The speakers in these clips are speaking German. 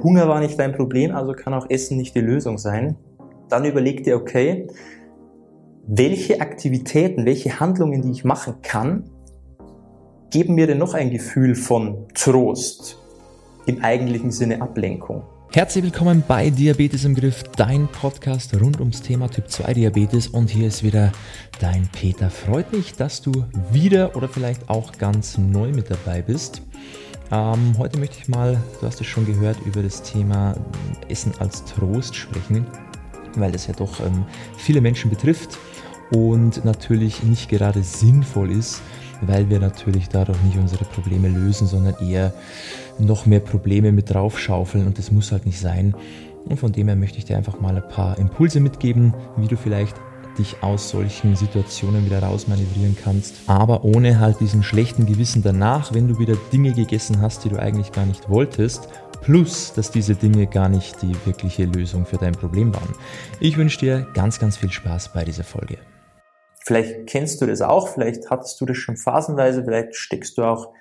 Hunger war nicht dein Problem, also kann auch Essen nicht die Lösung sein. Dann überleg dir, okay, welche Aktivitäten, welche Handlungen, die ich machen kann, geben mir denn noch ein Gefühl von Trost, im eigentlichen Sinne Ablenkung. Herzlich willkommen bei Diabetes im Griff, dein Podcast rund ums Thema Typ 2 Diabetes und hier ist wieder dein Peter. Freut mich, dass du wieder oder vielleicht auch ganz neu mit dabei bist. Ähm, heute möchte ich mal, du hast es schon gehört, über das Thema Essen als Trost sprechen, weil das ja doch ähm, viele Menschen betrifft und natürlich nicht gerade sinnvoll ist, weil wir natürlich dadurch nicht unsere Probleme lösen, sondern eher noch mehr Probleme mit draufschaufeln und das muss halt nicht sein. Und von dem her möchte ich dir einfach mal ein paar Impulse mitgeben, wie du vielleicht dich aus solchen Situationen wieder rausmanövrieren kannst, aber ohne halt diesen schlechten Gewissen danach, wenn du wieder Dinge gegessen hast, die du eigentlich gar nicht wolltest, plus dass diese Dinge gar nicht die wirkliche Lösung für dein Problem waren. Ich wünsche dir ganz, ganz viel Spaß bei dieser Folge. Vielleicht kennst du das auch, vielleicht hattest du das schon phasenweise, vielleicht steckst du auch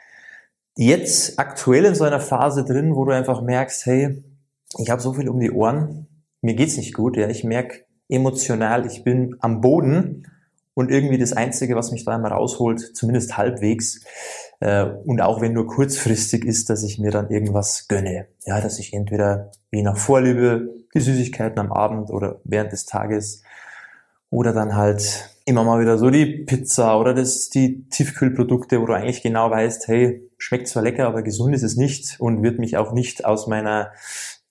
jetzt aktuell in so einer Phase drin, wo du einfach merkst, hey, ich habe so viel um die Ohren, mir geht's nicht gut, ja, ich merke, emotional, ich bin am Boden und irgendwie das Einzige, was mich da einmal rausholt, zumindest halbwegs, äh, und auch wenn nur kurzfristig ist, dass ich mir dann irgendwas gönne. Ja, dass ich entweder je nach Vorliebe die Süßigkeiten am Abend oder während des Tages oder dann halt immer mal wieder so die Pizza oder das, die Tiefkühlprodukte, wo du eigentlich genau weißt, hey, schmeckt zwar lecker, aber gesund ist es nicht und wird mich auch nicht aus meiner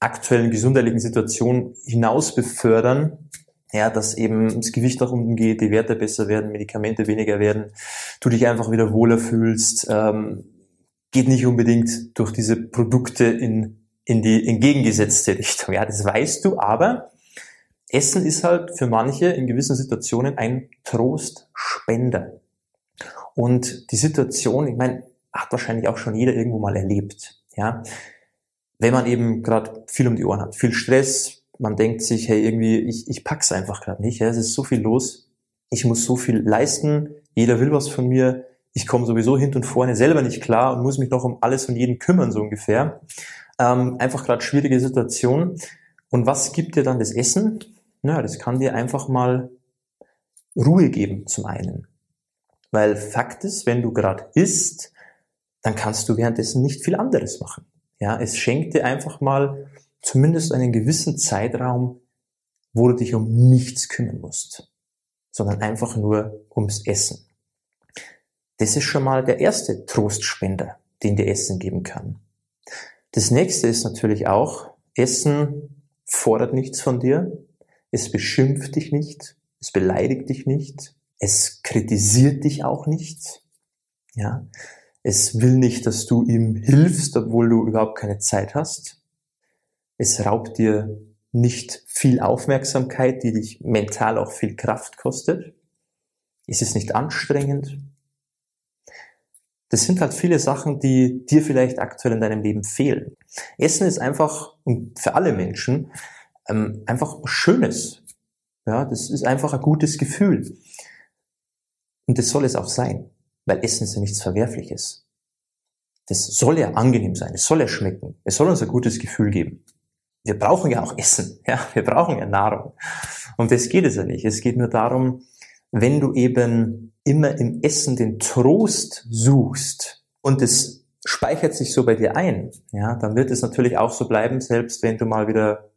aktuellen gesundheitlichen Situation hinaus befördern ja, dass eben das Gewicht nach unten geht, die Werte besser werden, Medikamente weniger werden, du dich einfach wieder wohler fühlst, ähm, geht nicht unbedingt durch diese Produkte in, in die entgegengesetzte Richtung. Ja, das weißt du, aber Essen ist halt für manche in gewissen Situationen ein Trostspender. Und die Situation, ich meine, hat wahrscheinlich auch schon jeder irgendwo mal erlebt. Ja, wenn man eben gerade viel um die Ohren hat, viel Stress, man denkt sich, hey, irgendwie, ich, ich pack's einfach gerade nicht. Ja, es ist so viel los. Ich muss so viel leisten. Jeder will was von mir. Ich komme sowieso hinten und vorne selber nicht klar und muss mich noch um alles und jeden kümmern, so ungefähr. Ähm, einfach gerade schwierige Situation. Und was gibt dir dann das Essen? Na, das kann dir einfach mal Ruhe geben, zum einen. Weil Fakt ist, wenn du gerade isst, dann kannst du währenddessen nicht viel anderes machen. Ja, es schenkt dir einfach mal zumindest einen gewissen Zeitraum, wo du dich um nichts kümmern musst, sondern einfach nur ums Essen. Das ist schon mal der erste Trostspender, den dir Essen geben kann. Das nächste ist natürlich auch, Essen fordert nichts von dir, es beschimpft dich nicht, es beleidigt dich nicht, es kritisiert dich auch nicht, ja. Es will nicht, dass du ihm hilfst, obwohl du überhaupt keine Zeit hast. Es raubt dir nicht viel Aufmerksamkeit, die dich mental auch viel Kraft kostet. Es ist nicht anstrengend. Das sind halt viele Sachen, die dir vielleicht aktuell in deinem Leben fehlen. Essen ist einfach, für alle Menschen, ähm, einfach Schönes. Ja, das ist einfach ein gutes Gefühl. Und das soll es auch sein, weil Essen ist ja nichts Verwerfliches. Das soll ja angenehm sein, es soll ja schmecken, es soll uns ein gutes Gefühl geben wir brauchen ja auch Essen, ja, wir brauchen ja Nahrung. Und das geht es ja nicht. Es geht nur darum, wenn du eben immer im Essen den Trost suchst und es speichert sich so bei dir ein, ja, dann wird es natürlich auch so bleiben, selbst wenn du mal wieder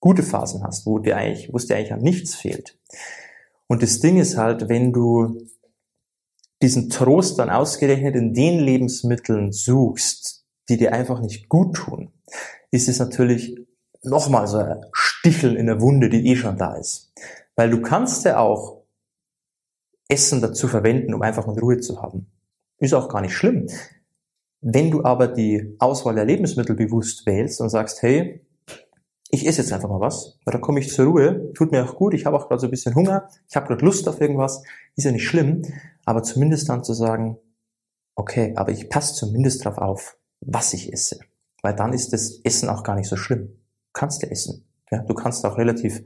gute Phasen hast, wo dir eigentlich, wo es dir eigentlich an nichts fehlt. Und das Ding ist halt, wenn du diesen Trost dann ausgerechnet in den Lebensmitteln suchst, die dir einfach nicht gut tun, ist es natürlich nochmal so ein Stichel in der Wunde, die eh schon da ist. Weil du kannst ja auch Essen dazu verwenden, um einfach mal Ruhe zu haben. Ist auch gar nicht schlimm. Wenn du aber die Auswahl der Lebensmittel bewusst wählst und sagst, hey, ich esse jetzt einfach mal was, weil dann komme ich zur Ruhe, tut mir auch gut, ich habe auch gerade so ein bisschen Hunger, ich habe gerade Lust auf irgendwas, ist ja nicht schlimm, aber zumindest dann zu sagen, okay, aber ich passe zumindest darauf auf, was ich esse, weil dann ist das Essen auch gar nicht so schlimm kannst du essen. Ja, du kannst auch relativ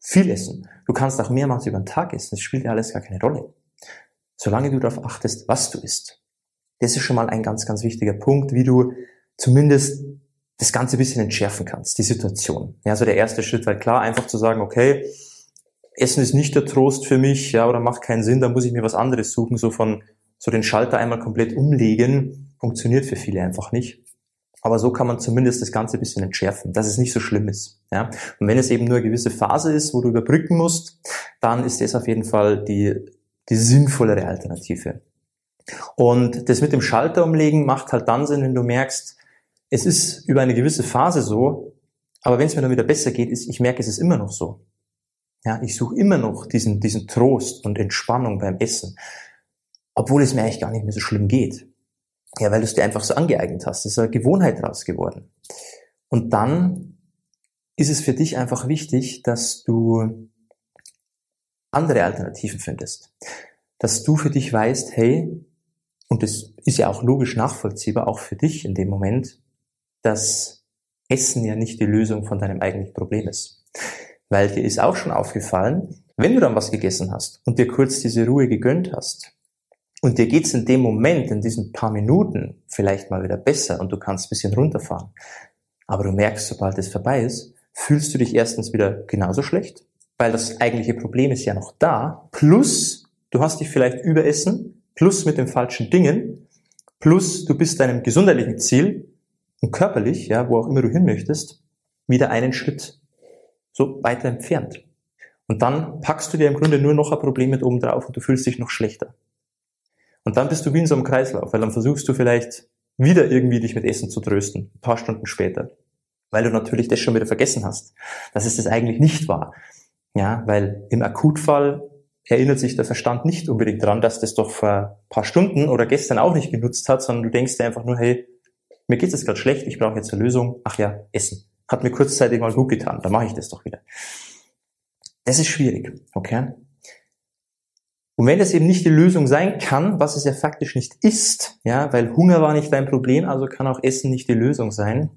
viel essen. Du kannst auch mehrmals über den Tag essen. Das spielt ja alles gar keine Rolle. Solange du darauf achtest, was du isst. Das ist schon mal ein ganz, ganz wichtiger Punkt, wie du zumindest das Ganze ein bisschen entschärfen kannst, die Situation. Ja, also der erste Schritt war klar, einfach zu sagen, okay, Essen ist nicht der Trost für mich, ja, oder macht keinen Sinn, da muss ich mir was anderes suchen, so von, so den Schalter einmal komplett umlegen, funktioniert für viele einfach nicht. Aber so kann man zumindest das Ganze ein bisschen entschärfen, dass es nicht so schlimm ist. Ja? Und wenn es eben nur eine gewisse Phase ist, wo du überbrücken musst, dann ist das auf jeden Fall die, die sinnvollere Alternative. Und das mit dem Schalter umlegen macht halt dann Sinn, wenn du merkst, es ist über eine gewisse Phase so, aber wenn es mir dann wieder besser geht, ist, ich merke, es ist immer noch so. Ja, ich suche immer noch diesen, diesen Trost und Entspannung beim Essen, obwohl es mir eigentlich gar nicht mehr so schlimm geht. Ja, weil du es dir einfach so angeeignet hast. Es ist eine Gewohnheit raus geworden. Und dann ist es für dich einfach wichtig, dass du andere Alternativen findest. Dass du für dich weißt, hey, und das ist ja auch logisch nachvollziehbar, auch für dich in dem Moment, dass Essen ja nicht die Lösung von deinem eigentlichen Problem ist. Weil dir ist auch schon aufgefallen, wenn du dann was gegessen hast und dir kurz diese Ruhe gegönnt hast und dir geht's in dem Moment, in diesen paar Minuten vielleicht mal wieder besser und du kannst ein bisschen runterfahren, aber du merkst, sobald es vorbei ist, fühlst du dich erstens wieder genauso schlecht, weil das eigentliche Problem ist ja noch da, plus du hast dich vielleicht überessen, plus mit den falschen Dingen, plus du bist deinem gesundheitlichen Ziel und körperlich, ja, wo auch immer du hin möchtest, wieder einen Schritt so weiter entfernt. Und dann packst du dir im Grunde nur noch ein Problem mit oben drauf und du fühlst dich noch schlechter. Und dann bist du wie in so einem Kreislauf, weil dann versuchst du vielleicht wieder irgendwie dich mit Essen zu trösten, ein paar Stunden später. Weil du natürlich das schon wieder vergessen hast, dass es das eigentlich nicht war. Ja, weil im Akutfall erinnert sich der Verstand nicht unbedingt dran, dass das doch vor ein paar Stunden oder gestern auch nicht genutzt hat, sondern du denkst dir einfach nur, hey, mir geht es gerade schlecht, ich brauche jetzt eine Lösung. Ach ja, Essen. Hat mir kurzzeitig mal gut getan, dann mache ich das doch wieder. Das ist schwierig, okay? Und wenn das eben nicht die Lösung sein kann, was es ja faktisch nicht ist, ja, weil Hunger war nicht dein Problem, also kann auch Essen nicht die Lösung sein,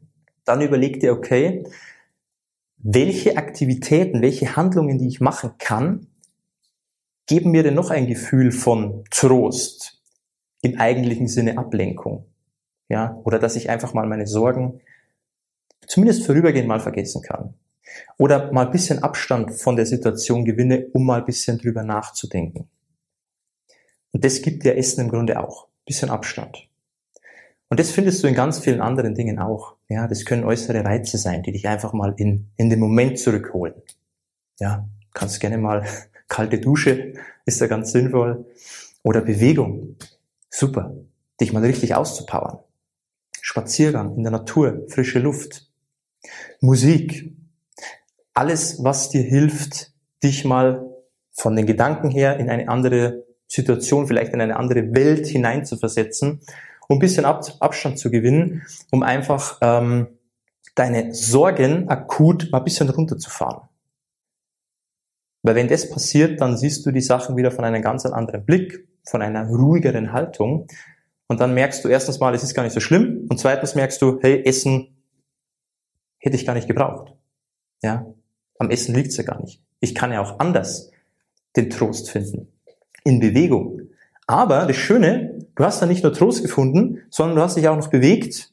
dann überleg dir, okay, welche Aktivitäten, welche Handlungen, die ich machen kann, geben mir denn noch ein Gefühl von Trost, im eigentlichen Sinne Ablenkung, ja, oder dass ich einfach mal meine Sorgen zumindest vorübergehend mal vergessen kann. Oder mal ein bisschen Abstand von der Situation gewinne, um mal ein bisschen drüber nachzudenken. Und das gibt dir Essen im Grunde auch. Bisschen Abstand. Und das findest du in ganz vielen anderen Dingen auch. Ja, das können äußere Reize sein, die dich einfach mal in, in den Moment zurückholen. Ja, kannst gerne mal kalte Dusche, ist da ganz sinnvoll. Oder Bewegung. Super. Dich mal richtig auszupowern. Spaziergang in der Natur, frische Luft. Musik, alles, was dir hilft, dich mal von den Gedanken her in eine andere Situation, vielleicht in eine andere Welt hineinzuversetzen, um ein bisschen Ab Abstand zu gewinnen, um einfach ähm, deine Sorgen akut mal ein bisschen runterzufahren. Weil wenn das passiert, dann siehst du die Sachen wieder von einem ganz anderen Blick, von einer ruhigeren Haltung. Und dann merkst du erstens mal, es ist gar nicht so schlimm. Und zweitens merkst du, hey, Essen hätte ich gar nicht gebraucht. Ja, am Essen liegt's ja gar nicht. Ich kann ja auch anders den Trost finden. In Bewegung. Aber das Schöne, du hast da nicht nur Trost gefunden, sondern du hast dich auch noch bewegt.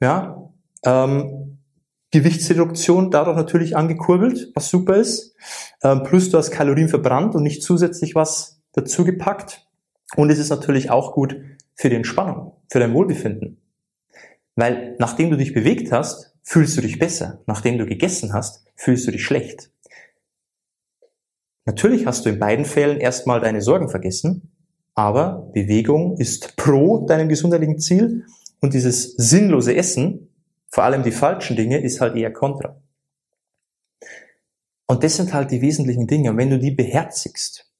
Ja, ähm, Gewichtsreduktion dadurch natürlich angekurbelt, was super ist. Ähm, plus du hast Kalorien verbrannt und nicht zusätzlich was dazugepackt. Und es ist natürlich auch gut für die Entspannung, für dein Wohlbefinden. Weil nachdem du dich bewegt hast, fühlst du dich besser. Nachdem du gegessen hast, fühlst du dich schlecht. Natürlich hast du in beiden Fällen erstmal deine Sorgen vergessen, aber Bewegung ist pro deinem gesundheitlichen Ziel und dieses sinnlose Essen, vor allem die falschen Dinge, ist halt eher kontra. Und das sind halt die wesentlichen Dinge. Und wenn du die beherzigst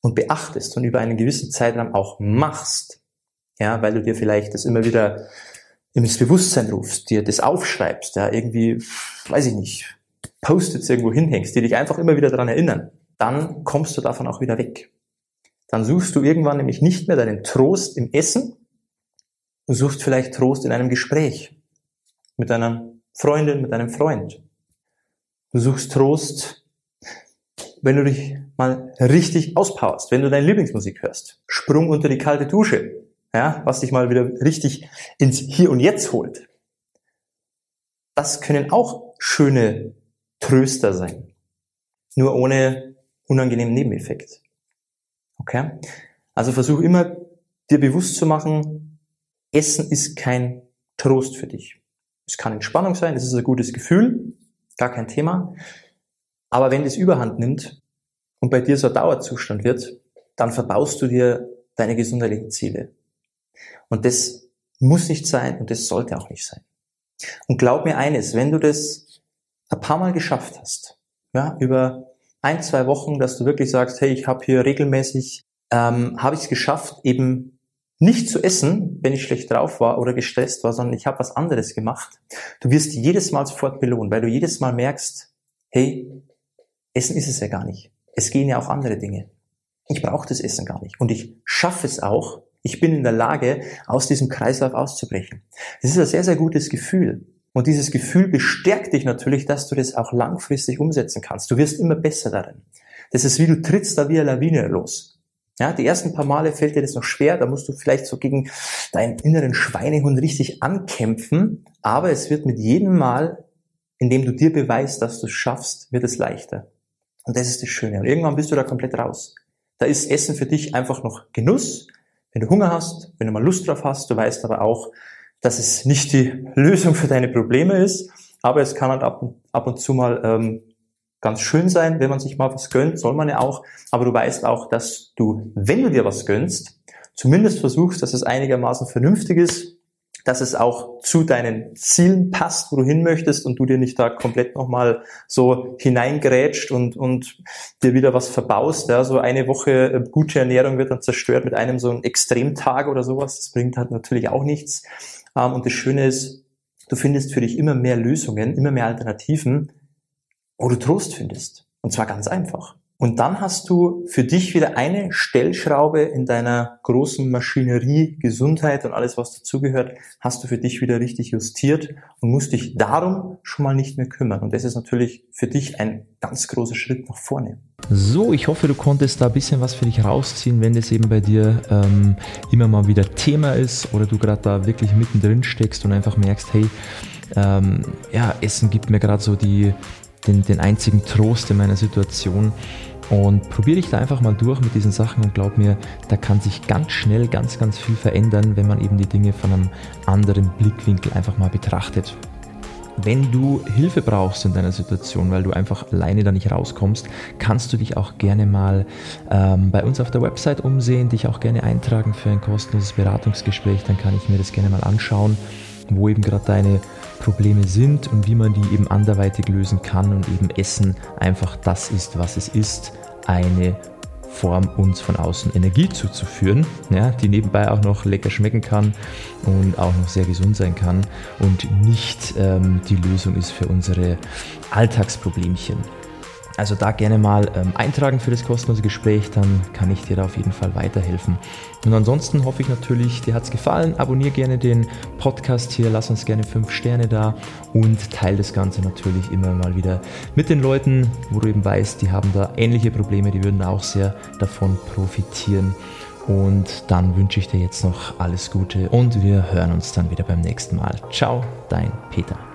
und beachtest und über einen gewissen Zeitraum auch machst, ja, weil du dir vielleicht das immer wieder ins Bewusstsein rufst, dir das aufschreibst, ja, irgendwie, weiß ich nicht, Post-its irgendwo hinhängst, die dich einfach immer wieder daran erinnern, dann kommst du davon auch wieder weg. Dann suchst du irgendwann nämlich nicht mehr deinen Trost im Essen, du suchst vielleicht Trost in einem Gespräch mit einer Freundin, mit einem Freund. Du suchst Trost, wenn du dich mal richtig auspowerst, wenn du deine Lieblingsmusik hörst. Sprung unter die kalte Dusche, ja, was dich mal wieder richtig ins Hier und Jetzt holt. Das können auch schöne Tröster sein. Nur ohne unangenehmen Nebeneffekt. Okay? Also versuch immer, dir bewusst zu machen, Essen ist kein Trost für dich. Es kann Entspannung sein, es ist ein gutes Gefühl, gar kein Thema. Aber wenn das Überhand nimmt und bei dir so ein Dauerzustand wird, dann verbaust du dir deine gesundheitlichen Ziele. Und das muss nicht sein und das sollte auch nicht sein. Und glaub mir eines, wenn du das ein paar Mal geschafft hast, ja, über ein, zwei Wochen, dass du wirklich sagst, hey, ich habe hier regelmäßig, ähm, habe ich es geschafft, eben nicht zu essen, wenn ich schlecht drauf war oder gestresst war, sondern ich habe was anderes gemacht. Du wirst jedes Mal sofort belohnt, weil du jedes Mal merkst, hey, Essen ist es ja gar nicht. Es gehen ja auch andere Dinge. Ich brauche das Essen gar nicht. Und ich schaffe es auch. Ich bin in der Lage, aus diesem Kreislauf auszubrechen. Das ist ein sehr, sehr gutes Gefühl. Und dieses Gefühl bestärkt dich natürlich, dass du das auch langfristig umsetzen kannst. Du wirst immer besser darin. Das ist wie du trittst da wie eine Lawine los. Ja, die ersten paar Male fällt dir das noch schwer, da musst du vielleicht so gegen deinen inneren Schweinehund richtig ankämpfen, aber es wird mit jedem Mal, in dem du dir beweist, dass du es schaffst, wird es leichter. Und das ist das Schöne. Und irgendwann bist du da komplett raus. Da ist Essen für dich einfach noch Genuss. Wenn du Hunger hast, wenn du mal Lust drauf hast, du weißt aber auch, dass es nicht die Lösung für deine Probleme ist, aber es kann halt ab, ab und zu mal ähm, ganz schön sein, wenn man sich mal was gönnt, soll man ja auch, aber du weißt auch, dass du, wenn du dir was gönnst, zumindest versuchst, dass es einigermaßen vernünftig ist, dass es auch zu deinen Zielen passt, wo du hin möchtest und du dir nicht da komplett nochmal so hineingrätscht und, und dir wieder was verbaust. Ja, so eine Woche äh, gute Ernährung wird dann zerstört mit einem so einem Extremtag oder sowas. Das bringt halt natürlich auch nichts. Ähm, und das Schöne ist, du findest für dich immer mehr Lösungen, immer mehr Alternativen, wo du Trost findest. Und zwar ganz einfach. Und dann hast du für dich wieder eine Stellschraube in deiner großen Maschinerie, Gesundheit und alles, was dazugehört, hast du für dich wieder richtig justiert und musst dich darum schon mal nicht mehr kümmern. Und das ist natürlich für dich ein ganz großer Schritt nach vorne. So, ich hoffe, du konntest da ein bisschen was für dich rausziehen, wenn das eben bei dir ähm, immer mal wieder Thema ist oder du gerade da wirklich mittendrin steckst und einfach merkst, hey, ähm, ja, Essen gibt mir gerade so die, den, den einzigen Trost in meiner Situation. Und probiere dich da einfach mal durch mit diesen Sachen und glaub mir, da kann sich ganz schnell ganz, ganz viel verändern, wenn man eben die Dinge von einem anderen Blickwinkel einfach mal betrachtet. Wenn du Hilfe brauchst in deiner Situation, weil du einfach alleine da nicht rauskommst, kannst du dich auch gerne mal ähm, bei uns auf der Website umsehen, dich auch gerne eintragen für ein kostenloses Beratungsgespräch, dann kann ich mir das gerne mal anschauen, wo eben gerade deine Probleme sind und wie man die eben anderweitig lösen kann und eben Essen einfach das ist, was es ist, eine Form uns von außen Energie zuzuführen, ja, die nebenbei auch noch lecker schmecken kann und auch noch sehr gesund sein kann und nicht ähm, die Lösung ist für unsere Alltagsproblemchen. Also da gerne mal ähm, eintragen für das kostenlose Gespräch, dann kann ich dir da auf jeden Fall weiterhelfen. Und ansonsten hoffe ich natürlich, dir hat es gefallen. Abonniere gerne den Podcast hier, lass uns gerne 5 Sterne da und teile das Ganze natürlich immer mal wieder mit den Leuten, wo du eben weißt, die haben da ähnliche Probleme, die würden auch sehr davon profitieren. Und dann wünsche ich dir jetzt noch alles Gute und wir hören uns dann wieder beim nächsten Mal. Ciao, dein Peter.